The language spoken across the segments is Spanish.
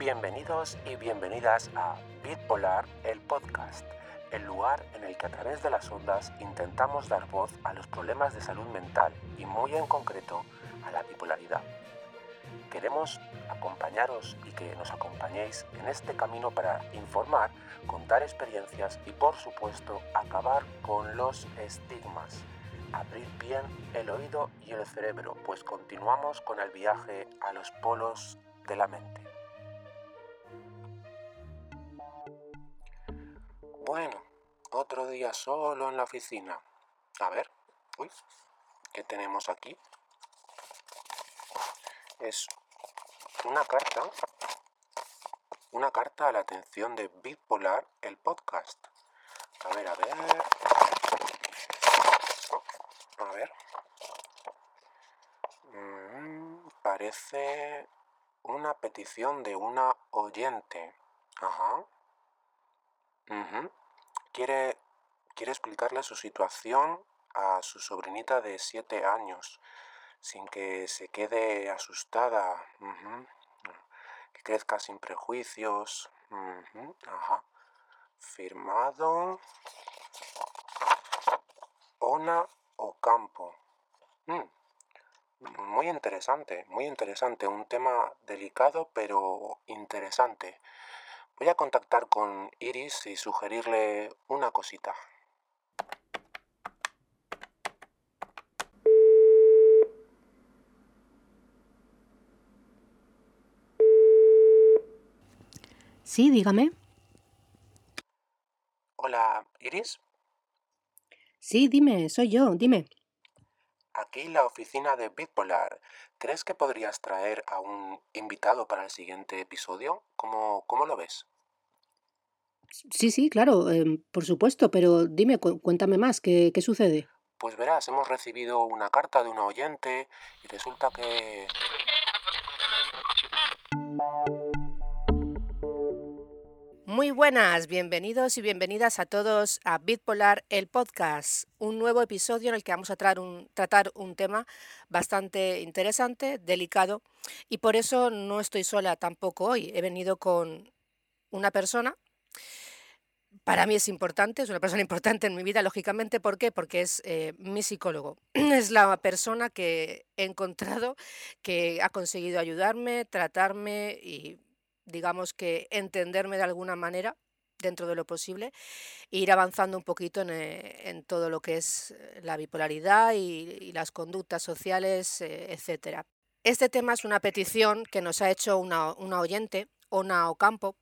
Bienvenidos y bienvenidas a Bitpolar, el podcast, el lugar en el que a través de las ondas intentamos dar voz a los problemas de salud mental y muy en concreto a la bipolaridad. Queremos acompañaros y que nos acompañéis en este camino para informar, contar experiencias y por supuesto acabar con los estigmas. Abrir bien el oído y el cerebro, pues continuamos con el viaje a los polos de la mente. Solo en la oficina. A ver, uy, ¿qué tenemos aquí? Es una carta, una carta a la atención de Bipolar, el podcast. A ver, a ver. A ver. Mm, parece una petición de una oyente. Ajá. Quiere, quiere explicarle su situación a su sobrinita de siete años, sin que se quede asustada, que crezca sin prejuicios. Ajá. Firmado. Ona Ocampo. Mm, muy interesante, muy interesante. Un tema delicado pero interesante. Voy a contactar con Iris y sugerirle una cosita. Sí, dígame. Hola, Iris. Sí, dime, soy yo, dime. Aquí la oficina de Bitpolar. ¿Crees que podrías traer a un invitado para el siguiente episodio? ¿Cómo, cómo lo ves? Sí, sí, claro, em, por supuesto, pero dime, cu- cuéntame más, ¿qué, qué sucede? Pues verás, hemos recibido una carta de una oyente y resulta que... Muy buenas, bienvenidos y bienvenidas a todos a Bitpolar, el podcast, un nuevo episodio en el que vamos a tratar un, tema bastante interesante, delicado, y por eso no estoy sola tampoco hoy. He venido con una persona, para mí es importante, es una persona importante en mi vida, lógicamente, ¿por qué? Porque es eh, mi psicólogo. Es la persona que he encontrado que ha conseguido ayudarme, tratarme y digamos que entenderme de alguna manera dentro de lo posible e ir avanzando un poquito en, eh, todo lo que es eh, la bipolaridad y, las conductas sociales, eh, etcétera. Este tema es una petición que nos ha hecho una, oyente, Ona Ocampo,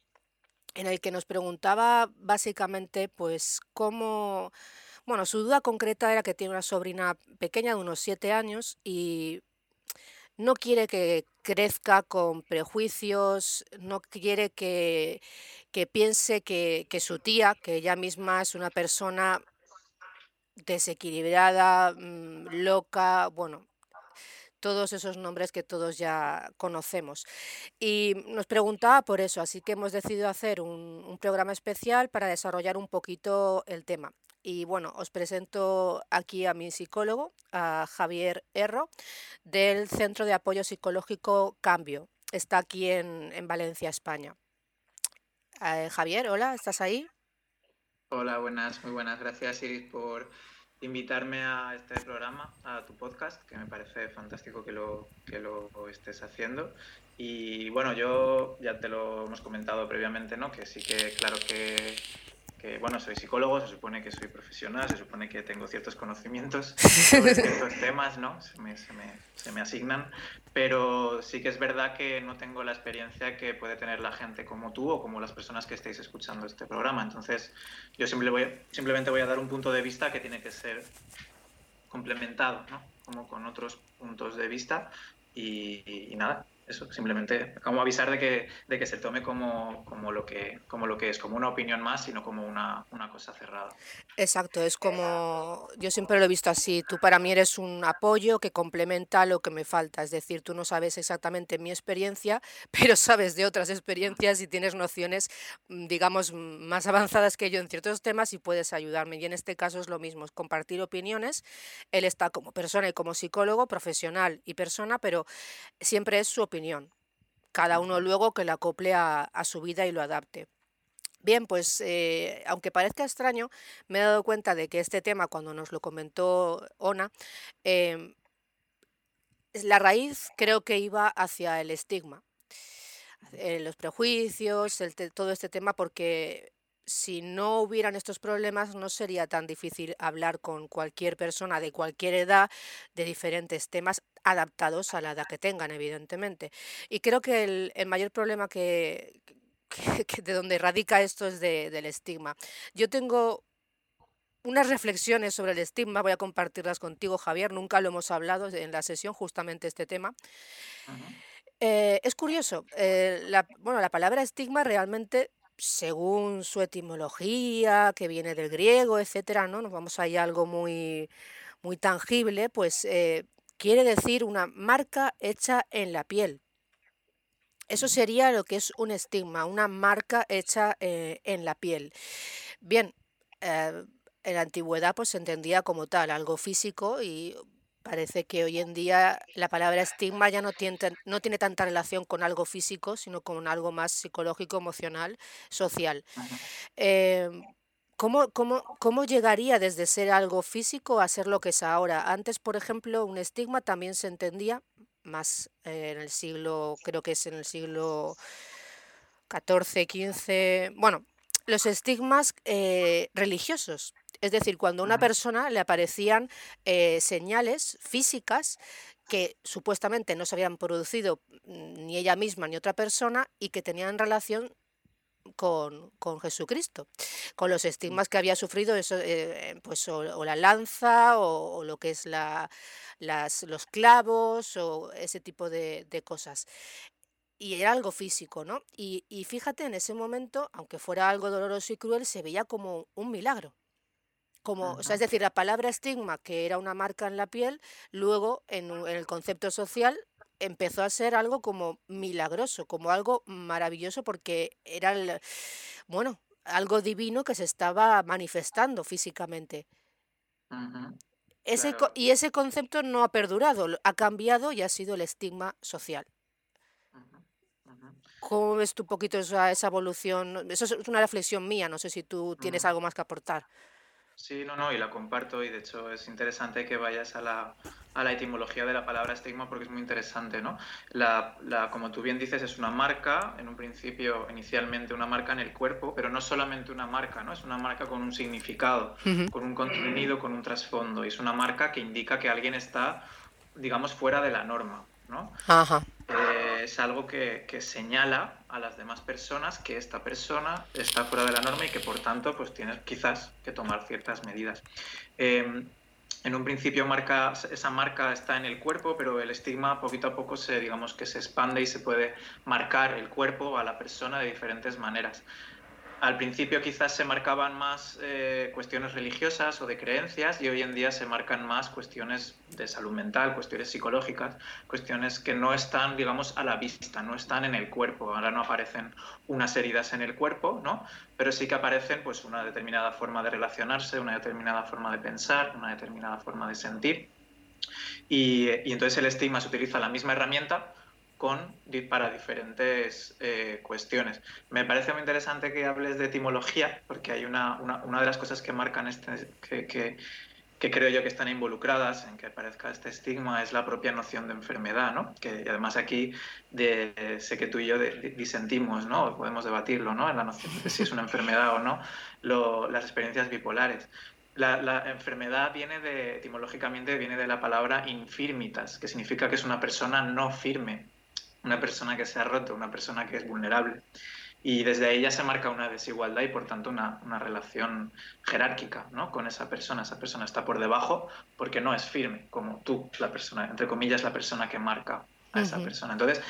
en el que nos preguntaba básicamente pues cómo, bueno, su duda concreta era que tiene una sobrina pequeña de unos siete años y no quiere que crezca con prejuicios, no quiere que, que piense que, que su tía, que ella misma es una persona desequilibrada, mm, loca, bueno, todos esos nombres que todos ya conocemos. Y nos preguntaba por eso, así que hemos decidido hacer un, un programa especial para desarrollar un poquito el tema. Y bueno, os presento aquí a mi psicólogo, a Javier Erro, del Centro de Apoyo Psicológico Cambio. Está aquí en, en Valencia, España. Eh, Javier, hola, ¿estás ahí? Hola, buenas, muy buenas. Gracias, Iris, por invitarme a este programa, a tu podcast, que me parece fantástico que lo, que lo estés haciendo. Y bueno, yo ya te lo hemos comentado previamente, ¿no? Que sí que, claro que, que, bueno, soy psicólogo, se supone que soy profesional, se supone que tengo ciertos conocimientos sobre ciertos temas, ¿no? Se me, se me, se me asignan, pero sí que es verdad que no tengo la experiencia que puede tener la gente como tú o como las personas que estéis escuchando este programa. Entonces, yo simple voy, simplemente voy a dar un punto de vista que tiene que ser complementado, ¿no? Como con otros puntos de vista y, y, y nada, eso, simplemente como avisar de que, de que se tome como, como, lo que, como lo que es, como una opinión más, sino como una, una cosa cerrada. Exacto, es como, yo siempre lo he visto así, tú para mí eres un apoyo que complementa lo que me falta, es decir, tú no sabes exactamente mi experiencia, pero sabes de otras experiencias y tienes nociones, mm, digamos, más avanzadas que yo en ciertos temas y puedes ayudarme. Y en este caso es lo mismo, es compartir opiniones, él está como persona y como psicólogo, profesional y persona, pero siempre es su opinión. Cada uno luego que lo acople a, su vida y lo adapte. Bien, pues eh, aunque parezca extraño, me he dado cuenta de que este tema, cuando nos lo comentó Ona, em, la raíz creo que iba hacia el estigma, eh, los prejuicios, todo este tema, porque si no hubieran estos problemas no sería tan difícil hablar con cualquier persona de cualquier edad de diferentes temas adaptados a la edad que tengan, evidentemente. Y creo que el, mayor problema que, de donde radica esto es del estigma. Yo tengo unas reflexiones sobre el estigma, voy a compartirlas contigo, Javier, nunca lo hemos hablado en la sesión, justamente este tema. Eh, es curioso, eh, la, bueno, la palabra estigma realmente según su etimología, que viene del griego, etcétera, ¿no? Nos vamos a ir a algo muy, muy tangible, pues eh, quiere decir una marca hecha en la piel. Eso sería lo que es un estigma, una marca hecha eh, en la piel. Bien, eh, en la antigüedad pues se entendía como tal, algo físico y Parece que hoy en día la palabra estigma ya no tiene, no tiene tanta relación con algo físico, sino con algo más psicológico, emocional, social. Em, ¿cómo, cómo, llegaría desde ser algo físico a ser lo que es ahora? Antes, por ejemplo, un estigma también se entendía más eh, en el siglo, creo que es en el siglo XIV, XV, bueno, los estigmas eh, religiosos. Es decir, cuando a una persona le aparecían eh, señales físicas que supuestamente no se habían producido mm, ni ella misma ni otra persona y que tenían relación con, Jesucristo, con los mm. estigmas que había sufrido eso, eh, pues o, la lanza o, lo que es la, las, los clavos o ese tipo de, cosas y era algo físico, ¿no? Y, y, fíjate, en ese momento, aunque fuera algo doloroso y cruel, se veía como un milagro. Como, o sea, es decir, la palabra estigma, que era una marca en la piel, luego en, el concepto social empezó a ser algo como milagroso, como algo maravilloso, porque era, bueno, algo divino que se estaba manifestando físicamente. ese, Y ese concepto no ha perdurado, ha cambiado y ha sido el estigma social. ¿Cómo ves tú un poquito esa, esa, evolución? Eso es una reflexión mía, no sé si tú tienes algo más que aportar. Sí, no, no, y la comparto y de hecho es interesante que vayas a la, a la etimología de la palabra estigma porque es muy interesante, ¿no? La, la, como tú bien dices, es una marca, en un principio, inicialmente una marca en el cuerpo, pero no solamente una marca, ¿no? Es una marca con un significado, con un contenido, con un trasfondo, y es una marca que indica que alguien está, digamos, fuera de la norma, ¿no? Ajá. Eh, es algo que, señala a las demás personas que esta persona está fuera de la norma y que por tanto pues tienes quizás que tomar ciertas medidas. Em, en un principio marca, esa marca está en el cuerpo, pero el estigma poquito a poco se, digamos que se expande y se puede marcar el cuerpo a la persona de diferentes maneras al principio quizás se marcaban más eh, cuestiones religiosas o de creencias y hoy en día se marcan más cuestiones de salud mental, cuestiones psicológicas, cuestiones que no están, digamos, a la vista, no están en el cuerpo. Ahora no aparecen unas heridas en el cuerpo, ¿no? Pero sí que aparecen pues una determinada forma de relacionarse, una determinada forma de pensar, una determinada forma de sentir. Y, y entonces el estigma se utiliza la misma herramienta, con, para diferentes eh, cuestiones. Me parece muy interesante que hables de etimología, porque hay una, una, de las cosas que marcan este, que, que, que, creo yo que están involucradas en que aparezca este estigma es la propia noción de enfermedad, ¿no? Que además aquí de, sé que tú y yo disentimos, ¿no? Podemos debatirlo, ¿no? En la noción de si es una enfermedad o no, las experiencias bipolares. La, la, enfermedad viene de, etimológicamente, viene de la palabra infirmitas, que significa que es una persona no firme, una persona que se ha roto, una persona que es vulnerable. Y desde ahí ya se marca una desigualdad y por tanto una, una relación jerárquica ¿no? con esa persona. Esa persona está por debajo porque no es firme, como tú, la persona, entre comillas, la persona que marca a esa persona. Entonces,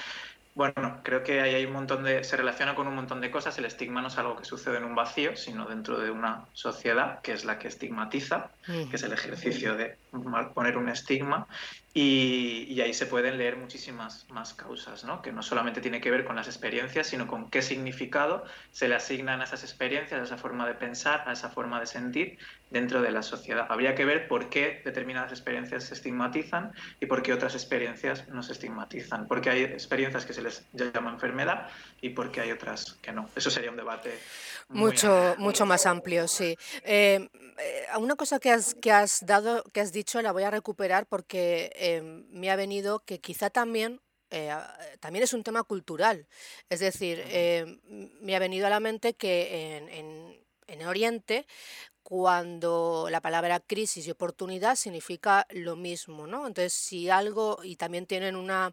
bueno, creo que ahí hay un montón de. se relaciona con un montón de cosas. El estigma no es algo que sucede en un vacío, sino dentro de una sociedad que es la que estigmatiza, que es el ejercicio de poner un estigma. Y, ahí se pueden leer muchísimas más causas, ¿no? que no solamente tiene que ver con las experiencias, sino con qué significado se le asignan a esas experiencias, a esa forma de pensar, a esa forma de sentir dentro de la sociedad. Habría que ver por qué determinadas experiencias se estigmatizan y por qué otras experiencias no se estigmatizan. Porque hay experiencias que se les llama enfermedad y por qué hay otras que no. Eso sería un debate mucho, mucho más amplio, sí. Eh, eh, una cosa que has, que has dado, que has dicho, la voy a recuperar porque em, me ha venido que quizá también eh, también es un tema cultural. Es decir, em, me ha venido a la mente que en, en, en, Oriente, cuando la palabra crisis y oportunidad significa lo mismo, ¿no? Entonces, si algo, y también tienen una,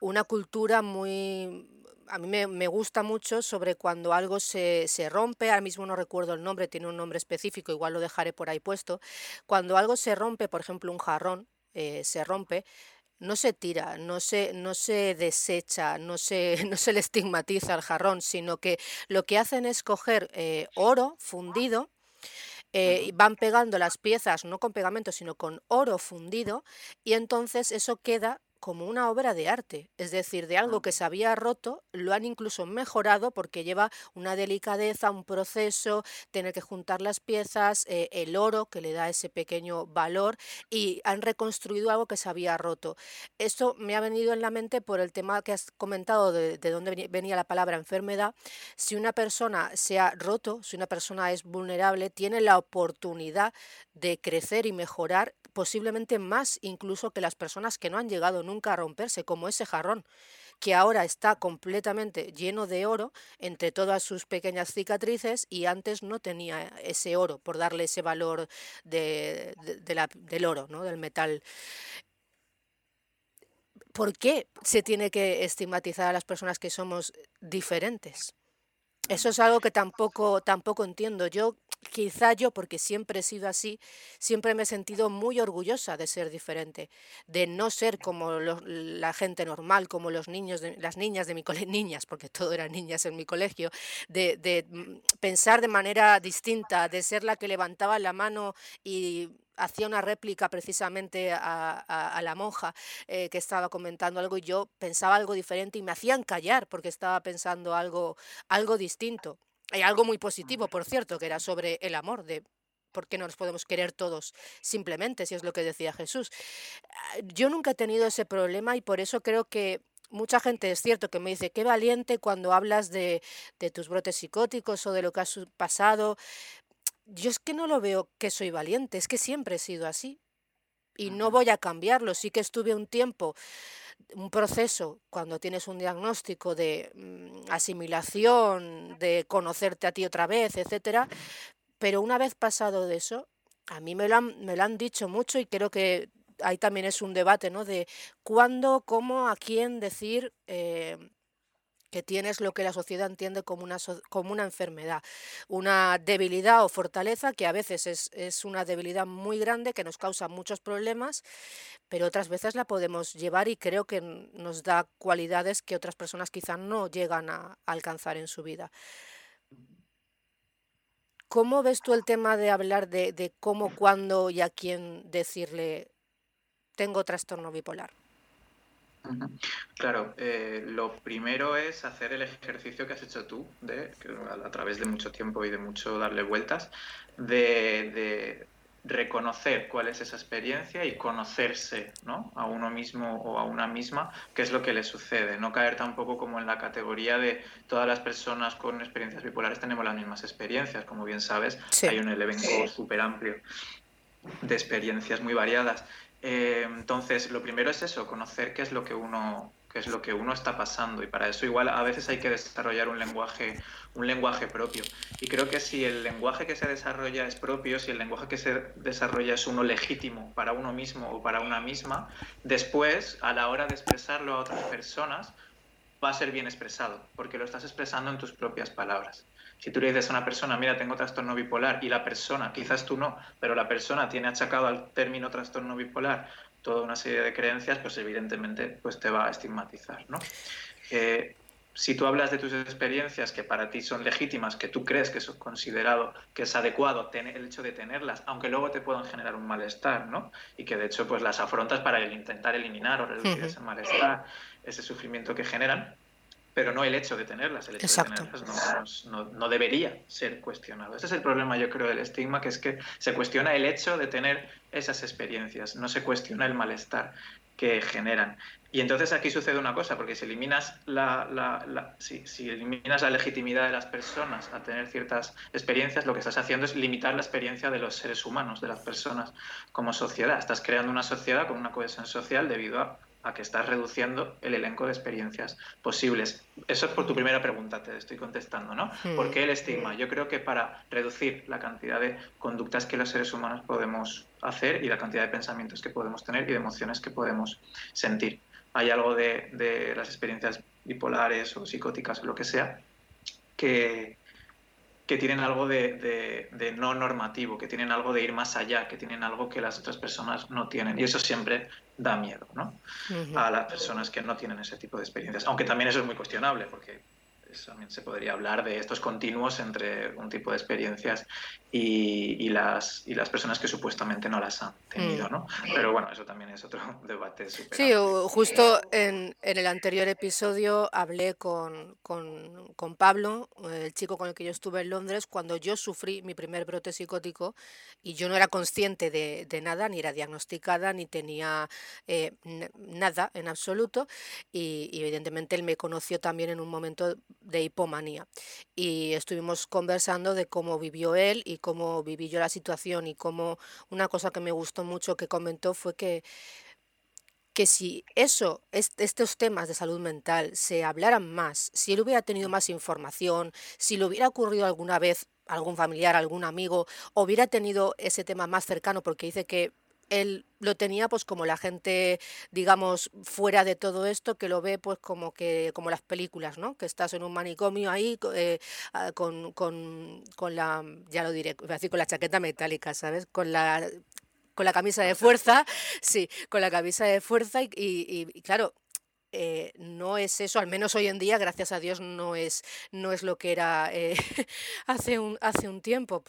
una cultura muy a mí me, gusta mucho sobre cuando algo se, rompe, ahora mismo no recuerdo el nombre, tiene un nombre específico, igual lo dejaré por ahí puesto, cuando algo se rompe, por ejemplo un jarrón eh, se rompe, no se tira, no se, no se desecha, no se, no se le estigmatiza al jarrón, sino que lo que hacen es coger eh, oro fundido, eh, van pegando las piezas no con pegamento, sino con oro fundido, y entonces eso queda como una obra de arte, es decir, de algo que se había roto, lo han incluso mejorado porque lleva una delicadeza, un proceso, tener que juntar las piezas, eh, el oro que le da ese pequeño valor y han reconstruido algo que se había roto. Esto me ha venido en la mente por el tema que has comentado de, de dónde venía la palabra enfermedad. Si una persona se ha roto, si una persona es vulnerable, tiene la oportunidad de crecer y mejorar posiblemente más incluso que las personas que no han llegado nunca a romperse, como ese jarrón que ahora está completamente lleno de oro entre todas sus pequeñas cicatrices y antes no tenía ese oro, por darle ese valor de, del oro, ¿no? del metal. ¿Por qué se tiene que estigmatizar a las personas que somos diferentes? Eso es algo que tampoco, tampoco entiendo. Yo, quizá yo, porque siempre he sido así, siempre me he sentido muy orgullosa de ser diferente, de no ser como la gente normal, como los niños, de, las niñas de mi colegio, niñas, porque todo eran niñas en mi colegio, de, de mm, pensar de manera distinta, de ser la que levantaba la mano y hacía una réplica precisamente a, la monja eh, que estaba comentando algo y yo pensaba algo diferente y me hacían callar porque estaba pensando algo, algo distinto. Y algo muy positivo, por cierto, que era sobre el amor, de por qué no nos podemos querer todos simplemente, si es lo que decía Jesús. Ah, yo nunca he tenido ese problema y por eso creo que mucha gente es cierto que me dice, qué valiente cuando hablas de, de, tus brotes psicóticos o de lo que has pasado, yo es que no lo veo que soy valiente, es que siempre he sido así. Y no voy a cambiarlo. Sí que estuve un tiempo, un proceso, cuando tienes un diagnóstico de mm, asimilación, de conocerte a ti otra vez, etcétera. Pero una vez pasado de eso, a mí me lo han, me lo han dicho mucho y creo que ahí también es un debate, ¿no? De cuándo, cómo, a quién decir. Eh, que tienes lo que la sociedad entiende como una, como una enfermedad, una debilidad o fortaleza que a veces es, es, una debilidad muy grande que nos causa muchos problemas, pero otras veces la podemos llevar y creo que nos da cualidades que otras personas quizás no llegan a, alcanzar en su vida. ¿Cómo ves tú el tema de hablar de, de cómo, cuándo y a quién decirle tengo trastorno bipolar? Claro, eh, lo primero es hacer el ejercicio que has hecho tú, de, a, través de mucho tiempo y de mucho darle vueltas, de, reconocer cuál es esa experiencia y conocerse ¿no? a uno mismo o a una misma qué es lo que le sucede. No caer tampoco como en la categoría de todas las personas con experiencias bipolares tenemos las mismas experiencias. Como bien sabes, hay un elenco súper amplio de experiencias muy variadas. Eh, entonces, lo primero es eso, conocer qué es lo que uno es lo que uno está pasando. Y para eso igual a veces hay que desarrollar un lenguaje un lenguaje propio. Y creo que si el lenguaje que se desarrolla es propio si el lenguaje que se desarrolla es uno legítimo para uno mismo o para una misma después a la hora de expresarlo a otras personas va a ser bien expresado porque lo estás expresando en tus propias palabras si tú le dices a una persona, mira, tengo trastorno bipolar, y la persona, quizás tú no, pero la persona tiene achacado al término trastorno bipolar toda una serie de creencias, pues evidentemente pues te va a estigmatizar, ¿no? Eh, si tú hablas de tus experiencias que para ti son legítimas, que tú crees que es considerado, que es adecuado tener, el hecho de tenerlas, aunque luego te puedan generar un malestar, ¿no? Y que de hecho pues las afrontas para intentar eliminar o reducir ese malestar, ese sufrimiento que generan, pero no el hecho de tenerlas, el hecho de tenerlas no, no, debería ser cuestionado. Ese es el problema, yo creo, del estigma, que es que se cuestiona el hecho de tener esas experiencias, no se cuestiona el malestar que generan. Y entonces aquí sucede una cosa, porque si eliminas la, la, si, eliminas la legitimidad de las personas a tener ciertas experiencias, lo que estás haciendo es limitar la experiencia de los seres humanos, de las personas como sociedad. Estás creando una sociedad con una cohesión social debido a a que estás reduciendo el elenco de experiencias posibles. Eso es por tu primera pregunta, te estoy contestando, ¿no? Hmm. ¿Por qué el estigma? Yo creo que para reducir la cantidad de conductas que los seres humanos podemos hacer y la cantidad de pensamientos que podemos tener y de emociones que podemos sentir. Hay algo de, de las experiencias bipolares o psicóticas o lo que sea que, que tienen algo de, no normativo, que tienen algo de ir más allá, que tienen algo que las otras personas no tienen. Y eso siempre da miedo ¿no? a las personas que no tienen ese tipo de experiencias. Aunque también eso es muy cuestionable, porque también se podría hablar de estos continuos entre un tipo de experiencias y, las, y las personas que supuestamente no las han tenido, mm. ¿no? Pero bueno, eso también es otro debate. Sí, justo en, en, el anterior episodio hablé con, con, con, Pablo, el chico con el que yo estuve en Londres, cuando yo sufrí mi primer brote psicótico y yo no era consciente de, de nada, ni era diagnosticada, ni tenía eh, nada en absoluto y, y evidentemente él me conoció también en un momento de hipomanía. Y estuvimos conversando de cómo vivió él y cómo viví yo la situación y cómo una cosa que me gustó mucho que comentó fue que que si eso, estos temas de salud mental se hablaran más, si él hubiera tenido más información, si le hubiera ocurrido alguna vez algún familiar, algún amigo, hubiera tenido ese tema más cercano, porque dice que él lo tenía pues como la gente, digamos, fuera de todo esto, que lo ve pues como que, como las películas, ¿no? Que estás en un manicomio ahí eh, ah, con, con, con, la, ya lo diré, con la chaqueta metálica, ¿sabes? Con la con la camisa de fuerza, sí, con la camisa de fuerza y, y, claro, eh, no es eso, al menos hoy en día, gracias a Dios, no es, no es lo que era eh, hace, un, hace un tiempo.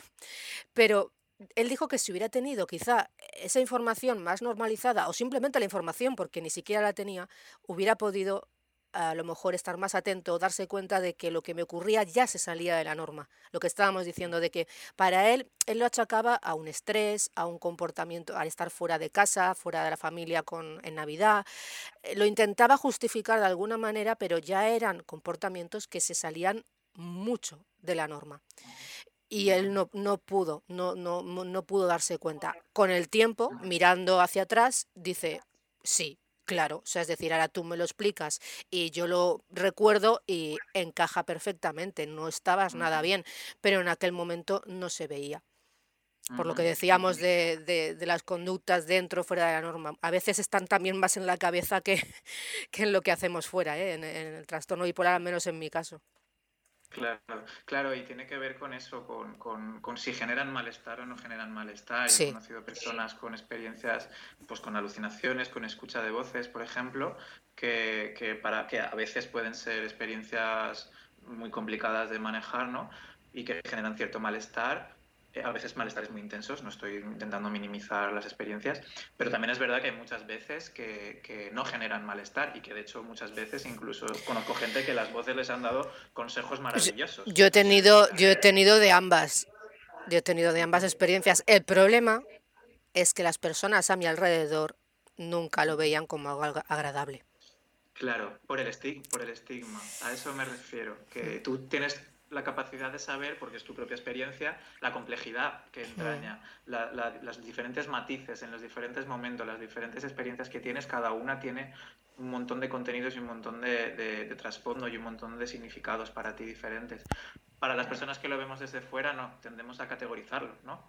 Pero él dijo que si hubiera tenido quizá esa información más normalizada o simplemente la información porque ni siquiera la tenía, hubiera podido a lo mejor estar más atento o darse cuenta de que lo que me ocurría ya se salía de la norma. Lo que estábamos diciendo de que para él, él lo achacaba a un estrés, a un comportamiento, al estar fuera de casa, fuera de la familia con, en Navidad. Eh, lo intentaba justificar de alguna manera, pero ya eran comportamientos que se salían mucho de la norma y él no, no pudo, no, no, no pudo darse cuenta. Con el tiempo, mirando hacia atrás, dice, sí, claro, o sea, es decir, ahora tú me lo explicas y yo lo recuerdo y encaja perfectamente, no estabas nada bien, pero en aquel momento no se veía. Por lo que decíamos de, de, las conductas dentro, fuera de la norma. A veces están también más en la cabeza que, que en lo que hacemos fuera, ¿eh? en, en el trastorno bipolar, al menos en mi caso. Claro, claro, y tiene que ver con eso, con, con, con si generan malestar o no generan malestar. He conocido personas con experiencias, pues con alucinaciones, con escucha de voces, por ejemplo, que, que, para, que a veces pueden ser experiencias muy complicadas de manejar, ¿no? Y que generan cierto malestar, a veces malestares muy intensos, no estoy intentando minimizar las experiencias, pero también es verdad que hay muchas veces que, que, no generan malestar y que de hecho muchas veces incluso conozco gente que las voces les han dado consejos maravillosos. Yo he tenido, yo he tenido de ambas, yo he tenido de ambas experiencias. El problema es que las personas a mi alrededor nunca lo veían como algo agradable. Claro, por el, estigma, por el estigma, a eso me refiero, que tú tienes la capacidad de saber, porque es tu propia experiencia, la complejidad que entraña, las diferentes matices en los diferentes momentos, las diferentes experiencias que tienes, cada una tiene un montón de contenidos y un montón de, de trasfondo y un montón de significados para ti diferentes para las personas que lo vemos desde fuera, no, tendemos a categorizarlo, ¿no?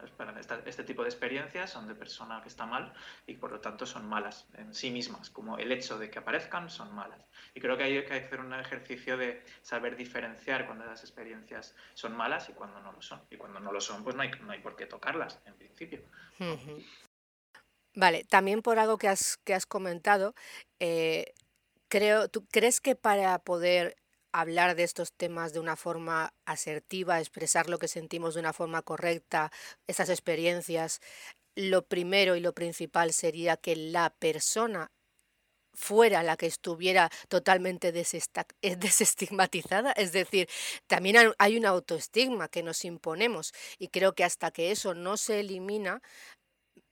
este tipo de experiencias son de persona que está mal y por lo tanto son malas en sí mismas, como el hecho de que aparezcan son malas. Y creo que hay que hacer un ejercicio de saber diferenciar cuando las experiencias son malas y cuando no lo son. Y cuando no lo son, pues no hay, no hay por qué tocarlas, en principio. Vale, también por algo que has, que has comentado, eh, creo, ¿tú crees que para poder hablar de estos temas de una forma asertiva, expresar lo que sentimos de una forma correcta, esas experiencias, lo primero y lo principal sería que la persona fuera la que estuviera totalmente eh, desestigmatizada. Es decir, también hay un autoestigma que nos imponemos y creo que hasta que eso no se elimina,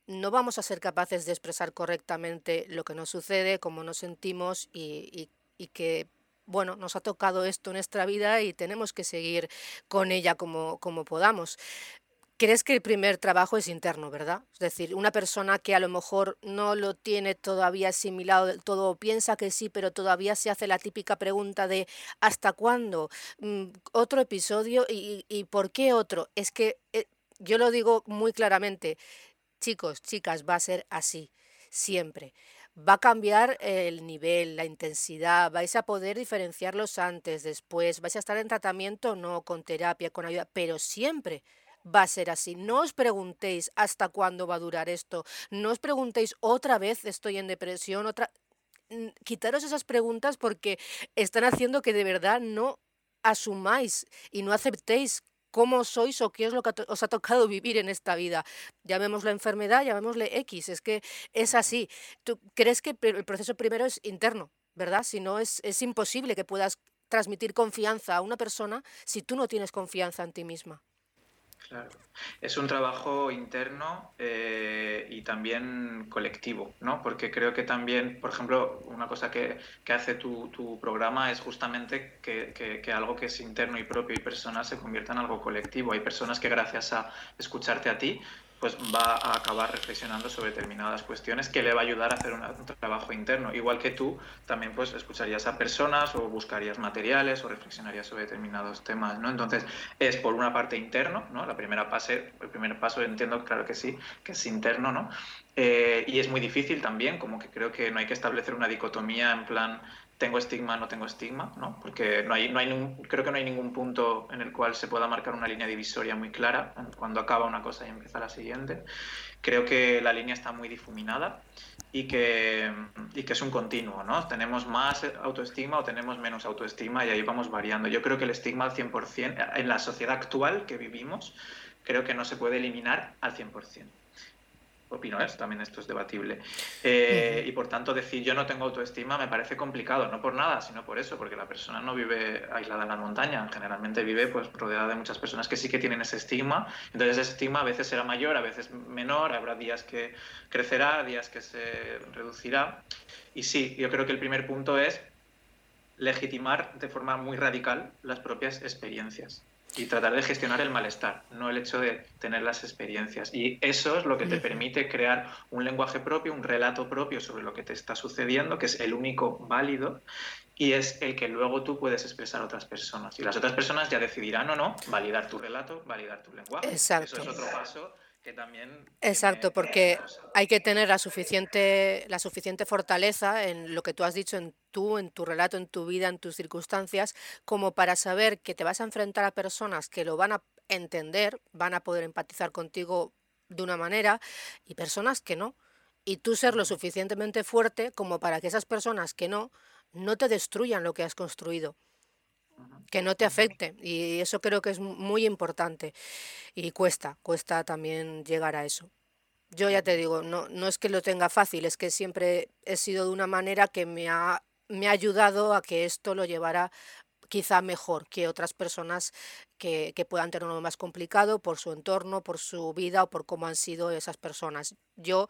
no vamos a ser capaces de expresar correctamente lo que nos sucede, cómo nos sentimos y, y que bueno, nos ha tocado esto en nuestra vida y tenemos que seguir con ella como, como podamos. ¿Crees que el primer trabajo es interno, verdad? Es decir, una persona que a lo mejor no lo tiene todavía asimilado del todo, piensa que sí, pero todavía se hace la típica pregunta de ¿hasta cuándo? Mm, ¿Otro episodio? ¿Y, por qué otro? Es que eh, yo lo digo muy claramente, chicos, chicas, va a ser así, siempre va a cambiar el nivel, la intensidad, vais a poder diferenciarlos antes, después, vais a estar en tratamiento, no, con terapia, con ayuda, pero siempre va a ser así. No os preguntéis hasta cuándo va a durar esto. No os preguntéis otra vez estoy en depresión, otra... Quitaros esas preguntas porque están haciendo que de verdad no asumáis y no aceptéis cómo sois o qué es lo que os ha tocado vivir en esta vida. Llamémosle enfermedad, llamémosle X, es que es así. ¿Tú crees que el proceso primero es interno, verdad? Si no, es, es imposible que puedas transmitir confianza a una persona si tú no tienes confianza en ti misma. Claro. Es un trabajo interno eh, y también colectivo, ¿no? Porque creo que también, por ejemplo, una cosa que, hace tu, programa es justamente que, que, algo que es interno y propio y personal se convierta en algo colectivo. Hay personas que gracias a escucharte a ti pues va a acabar reflexionando sobre determinadas cuestiones que le va a ayudar a hacer un, trabajo interno. Igual que tú, también pues escucharías a personas o buscarías materiales o reflexionarías sobre determinados temas, ¿no? Entonces, es por una parte interno, ¿no? La primera fase, el primer paso entiendo, claro que sí, que es interno, ¿no? Eh, y es muy difícil también, como que creo que no hay que establecer una dicotomía en plan tengo estigma, no tengo estigma, ¿no? porque no hay, no hay creo que no hay ningún punto en el cual se pueda marcar una línea divisoria muy clara cuando acaba una cosa y empieza la siguiente. Creo que la línea está muy difuminada y que, y que es un continuo, ¿no? Tenemos más autoestigma o tenemos menos autoestima y ahí vamos variando. Yo creo que el estigma al 100%, en la sociedad actual que vivimos, creo que no se puede eliminar al 100% opino eso, también esto es debatible. Eh, y por tanto, decir yo no tengo autoestima me parece complicado, no por nada, sino por eso, porque la persona no vive aislada en la montaña, generalmente vive pues rodeada de muchas personas que sí que tienen ese estigma, entonces ese estigma a veces será mayor, a veces menor, habrá días que crecerá, días que se reducirá. Y sí, yo creo que el primer punto es legitimar de forma muy radical las propias experiencias y tratar de gestionar el malestar, no el hecho de tener las experiencias. Y eso es lo que te permite crear un lenguaje propio, un relato propio sobre lo que te está sucediendo, que es el único válido y es el que luego tú puedes expresar a otras personas. Y las otras personas ya decidirán o no validar tu relato, validar tu lenguaje. Exacto. Eso es otro paso que también... Exacto, porque hay que tener la suficiente, la suficiente fortaleza en lo que tú has dicho en tú, en tu relato, en tu vida, en tus circunstancias, como para saber que te vas a enfrentar a personas que lo van a entender, van a poder empatizar contigo de una manera y personas que no. Y tú ser lo suficientemente fuerte como para que esas personas que no, no te destruyan lo que has construido que no te afecte. Y eso creo que es muy importante. Y cuesta, cuesta también llegar a eso. Yo ya te digo, no, no es que lo tenga fácil, es que siempre he sido de una manera que me ha, me ha ayudado a que esto lo llevara quizá mejor que otras personas que, que puedan tenerlo más complicado por su entorno, por su vida o por cómo han sido esas personas. Yo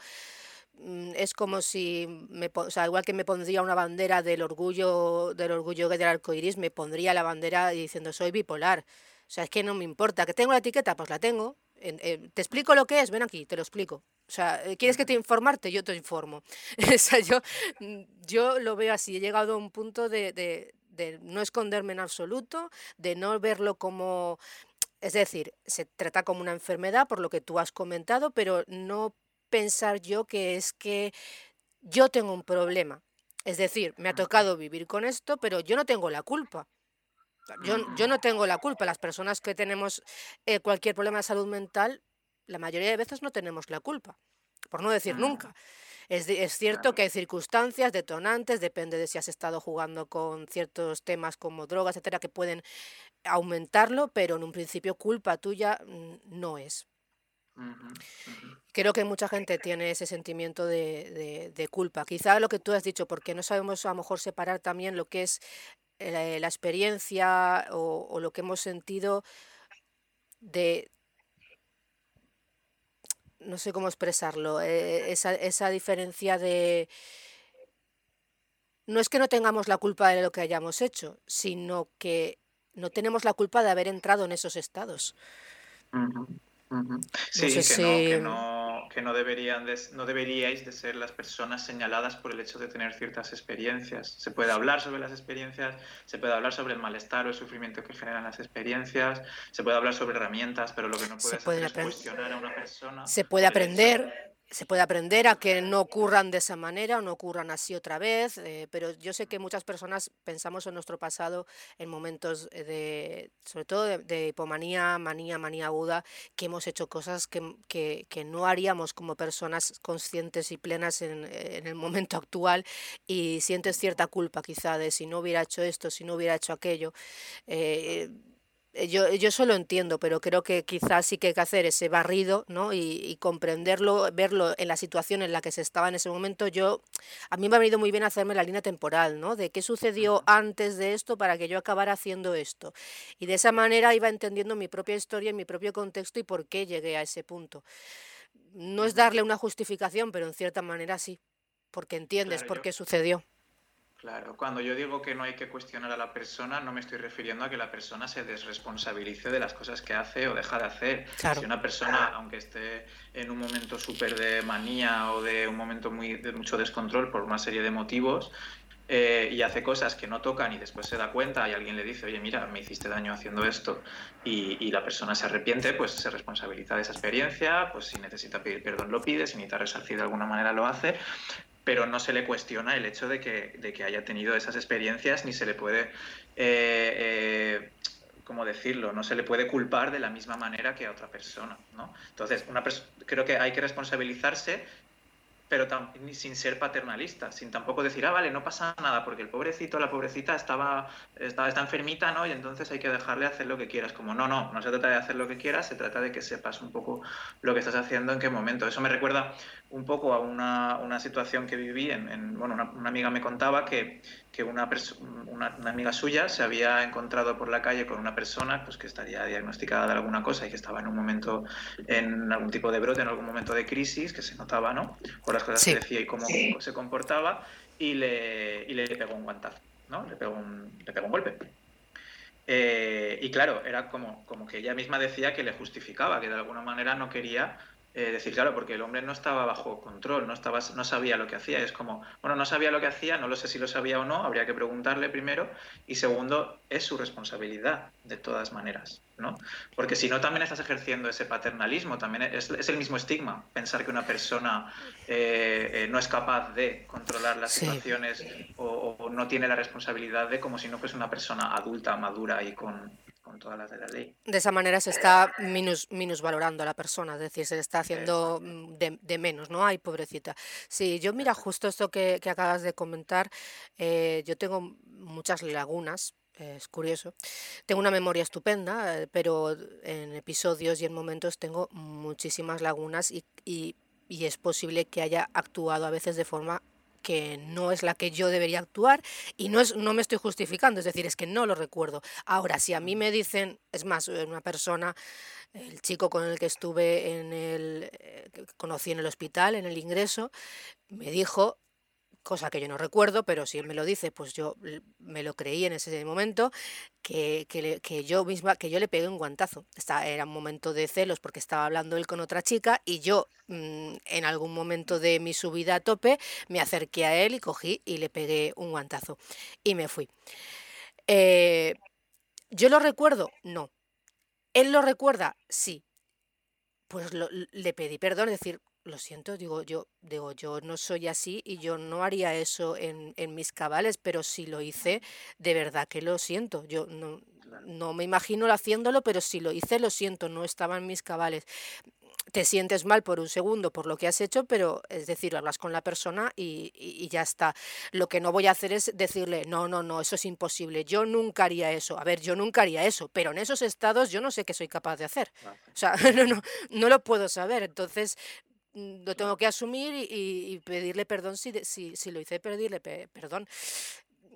es como si, me, o sea, igual que me pondría una bandera del orgullo, del orgullo del arco iris, me pondría la bandera diciendo soy bipolar. O sea, es que no me importa. ¿Que tengo la etiqueta? Pues la tengo. ¿Te explico lo que es? Ven aquí, te lo explico. O sea, eh, ¿quieres que te informarte? Yo te informo. o sea, yo, mm, yo lo veo así. He llegado a un punto de, de, de no esconderme en absoluto, de no verlo como... Es decir, se trata como una enfermedad, por lo que tú has comentado, pero no pensar yo que es que yo tengo un problema. Es decir, me ha tocado vivir con esto, pero yo no tengo la culpa. Yo, yo no tengo la culpa. Las personas que tenemos eh, cualquier problema de salud mental, la mayoría de veces no tenemos la culpa, por no decir nunca. Es, es cierto que hay circunstancias detonantes, depende de si has estado jugando con ciertos temas como drogas, etcétera, que pueden aumentarlo, pero en un principio culpa tuya mm, no es. Creo que mucha gente tiene ese sentimiento de, de, culpa. Quizá lo que tú has dicho, porque no sabemos a lo mejor separar también lo que es eh, la, experiencia o, lo que hemos sentido de, no sé cómo expresarlo, eh, esa, esa diferencia de... No es que no tengamos la culpa de lo que hayamos hecho, sino que no tenemos la culpa de haber entrado en esos estados. Sí, que, no, que, no, deberían no deberíais de ser las personas señaladas por el hecho de tener ciertas experiencias. Se puede hablar sobre las experiencias, se puede hablar sobre el malestar o el sufrimiento que generan las experiencias, se puede hablar sobre herramientas, pero lo que no puede hacer es cuestionar a una persona. Se puede aprender se puede aprender a que no ocurran de esa manera o no ocurran así otra vez, eh, pero yo sé que muchas personas pensamos en nuestro pasado en momentos de, sobre todo de, hipomanía, manía, manía aguda, que hemos hecho cosas que, que, no haríamos como personas conscientes y plenas en, en, el momento actual y sientes cierta culpa quizá de si no hubiera hecho esto, si no hubiera hecho aquello. Eh, eh, yo, yo eso lo entiendo, pero creo que quizás sí que hay que hacer ese barrido, ¿no? Y, comprenderlo, verlo en la situación en la que se estaba en ese momento. Yo, a mí me ha venido muy bien hacerme la línea temporal, ¿no? De qué sucedió antes de esto para que yo acabara haciendo esto. Y de esa manera iba entendiendo mi propia historia, mi propio contexto y por qué llegué a ese punto. No es darle una justificación, pero en cierta manera sí, porque entiendes por qué sucedió. Claro, cuando yo digo que no hay que cuestionar a la persona, no me estoy refiriendo a que la persona se desresponsabilice de las cosas que hace o deja de hacer. Si una persona, aunque esté en un momento súper de manía o de un momento muy, de mucho descontrol por una serie de motivos, eh, y hace cosas que no tocan y después se da cuenta y alguien le dice, oye, mira, me hiciste daño haciendo esto y, y, la persona se arrepiente, pues se responsabiliza de esa experiencia, pues si necesita pedir perdón lo pide, si necesita resarcir de alguna manera lo hace, pero no se le cuestiona el hecho de que, de que haya tenido esas experiencias ni se le puede, eh, eh, ¿cómo decirlo? No se le puede culpar de la misma manera que a otra persona, ¿no? Entonces, una creo que hay que responsabilizarse pero sin ser paternalista, sin tampoco decir, ah, vale, no pasa nada, porque el pobrecito, la pobrecita estaba, estaba, está enfermita, ¿no? Y entonces hay que dejarle hacer lo que quieras. Como, no, no, no se trata de hacer lo que quieras, se trata de que sepas un poco lo que estás haciendo, en qué momento. Eso me recuerda un poco a una, una situación que viví, en, bueno, una, amiga me contaba que, que una, una, una, amiga suya se había encontrado por la calle con una persona pues, que estaría diagnosticada de alguna cosa y que estaba en un momento, en algún tipo de brote, en algún momento de crisis, que se notaba, ¿no? cosas que decía y cómo se comportaba, y le, y le pegó un guantazo, ¿no? Le pegó un, le pegó un golpe. Eh, y claro, era como, como que ella misma decía que le justificaba, que de alguna manera no quería eh, decir, claro, porque el hombre no estaba bajo control, no, estaba, no sabía lo que hacía. Es como, bueno, no sabía lo que hacía, no lo sé si lo sabía o no, habría que preguntarle primero. Y segundo, es su responsabilidad, de todas maneras, ¿no? Porque si no, también estás ejerciendo ese paternalismo, también es, el mismo estigma pensar que una persona eh, eh, no es capaz de controlar las situaciones o, o, no tiene la responsabilidad de como si no fuese una persona adulta, madura y con, todas las de la ley. De esa manera se está minus, minusvalorando a la persona, es decir, se le está haciendo mm, de, menos, ¿no? Ay, pobrecita. Sí, yo mira, justo esto que, acabas de comentar, eh, yo tengo muchas lagunas, es curioso. Tengo una memoria estupenda, eh, pero en episodios y en momentos tengo muchísimas lagunas y, y, y es posible que haya actuado a veces de forma que no es la que yo debería actuar y no, es, no me estoy justificando, es decir, es que no lo recuerdo. Ahora, si a mí me dicen, es más, una persona, el chico con el que estuve en el, eh, que conocí en el hospital, en el ingreso, me dijo cosa que yo no recuerdo, pero si él me lo dice, pues yo me lo creí en ese momento, que, que, yo misma, que yo le pegué un guantazo. era un momento de celos porque estaba hablando él con otra chica y yo mm, en algún momento de mi subida a tope me acerqué a él y cogí y le pegué un guantazo y me fui. Eh, ¿Yo lo recuerdo? No. ¿Él lo recuerda? Sí. Pues le pedí perdón, es decir, lo siento, digo yo, digo, yo no soy así y yo no haría eso en, en mis cabales, pero si lo hice, de verdad que lo siento. Yo no, no me imagino haciéndolo, pero si lo hice, lo siento, no estaba en mis cabales. Te sientes mal por un segundo por lo que has hecho, pero es decir, hablas con la persona y, ya está. Lo que no voy a hacer es decirle, no, no, no, eso es imposible, yo nunca haría eso. A ver, yo nunca haría eso, pero en esos estados yo no sé qué soy capaz de hacer. O sea, no, no, no lo puedo saber. Entonces, mm, lo tengo que asumir y, pedirle perdón si, si, si, lo hice, pedirle perdón.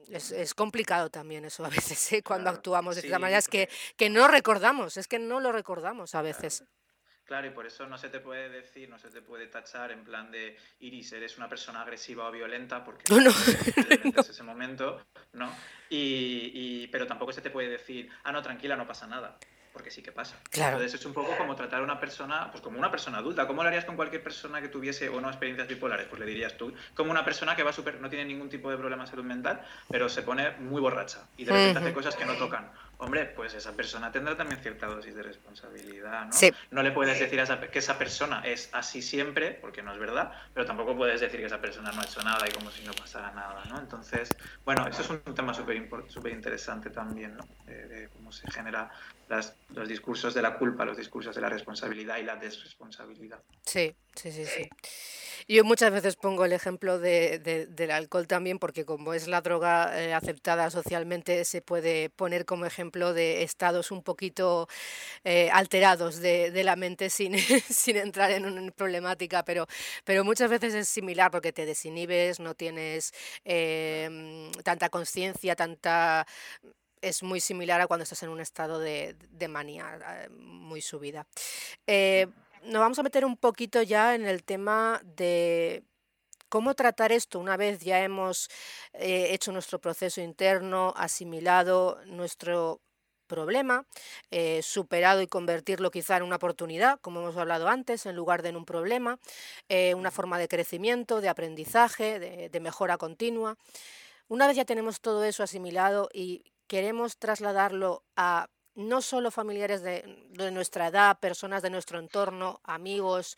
Es, complicado también eso a veces, ¿eh? cuando actuamos de esta manera. Es que, que no recordamos, es que no lo recordamos a veces. Claro, y por eso no se te puede decir, no se te puede tachar en plan de Iris, eres una persona agresiva o violenta, porque no, no. es ese momento, ¿no? Y, y, pero tampoco se te puede decir, ah, no, tranquila, no pasa nada porque sí que pasa. Claro. Entonces es un poco como tratar a una persona, pues como una persona adulta. ¿Cómo lo harías con cualquier persona que tuviese o no experiencias bipolares? Pues le dirías tú, como una persona que va super, no tiene ningún tipo de problema de salud mental, pero se pone muy borracha y de repente hace cosas que no tocan hombre, pues esa persona tendrá también cierta dosis de responsabilidad, ¿no? No le puedes decir que esa persona es así siempre, porque no es verdad, pero tampoco puedes decir que esa persona no ha hecho nada y como si no pasara nada, ¿no? Entonces, bueno, eso es un tema súper super interesante también, ¿no? De, cómo se generan los discursos de la culpa, los discursos de la responsabilidad y la desresponsabilidad. Sí, sí, sí, sí. Yo muchas veces pongo el ejemplo de, del alcohol también, porque como es la droga eh, aceptada socialmente, se puede poner como ejemplo de estados un poquito eh, alterados de, de, la mente sin, sin entrar en una problemática, pero, pero muchas veces es similar porque te desinhibes, no tienes em, tanta conciencia, tanta es muy similar a cuando estás en un estado de, de manía eh, muy subida nos vamos a meter un poquito ya en el tema de cómo tratar esto una vez ya hemos eh, hecho nuestro proceso interno, asimilado nuestro problema, eh, superado y convertirlo quizá en una oportunidad, como hemos hablado antes, en lugar de en un problema, eh, una forma de crecimiento, de aprendizaje, de mejora continua. Una vez ya tenemos todo eso asimilado y queremos trasladarlo a no solo familiares de, nuestra edad, personas de nuestro entorno, amigos,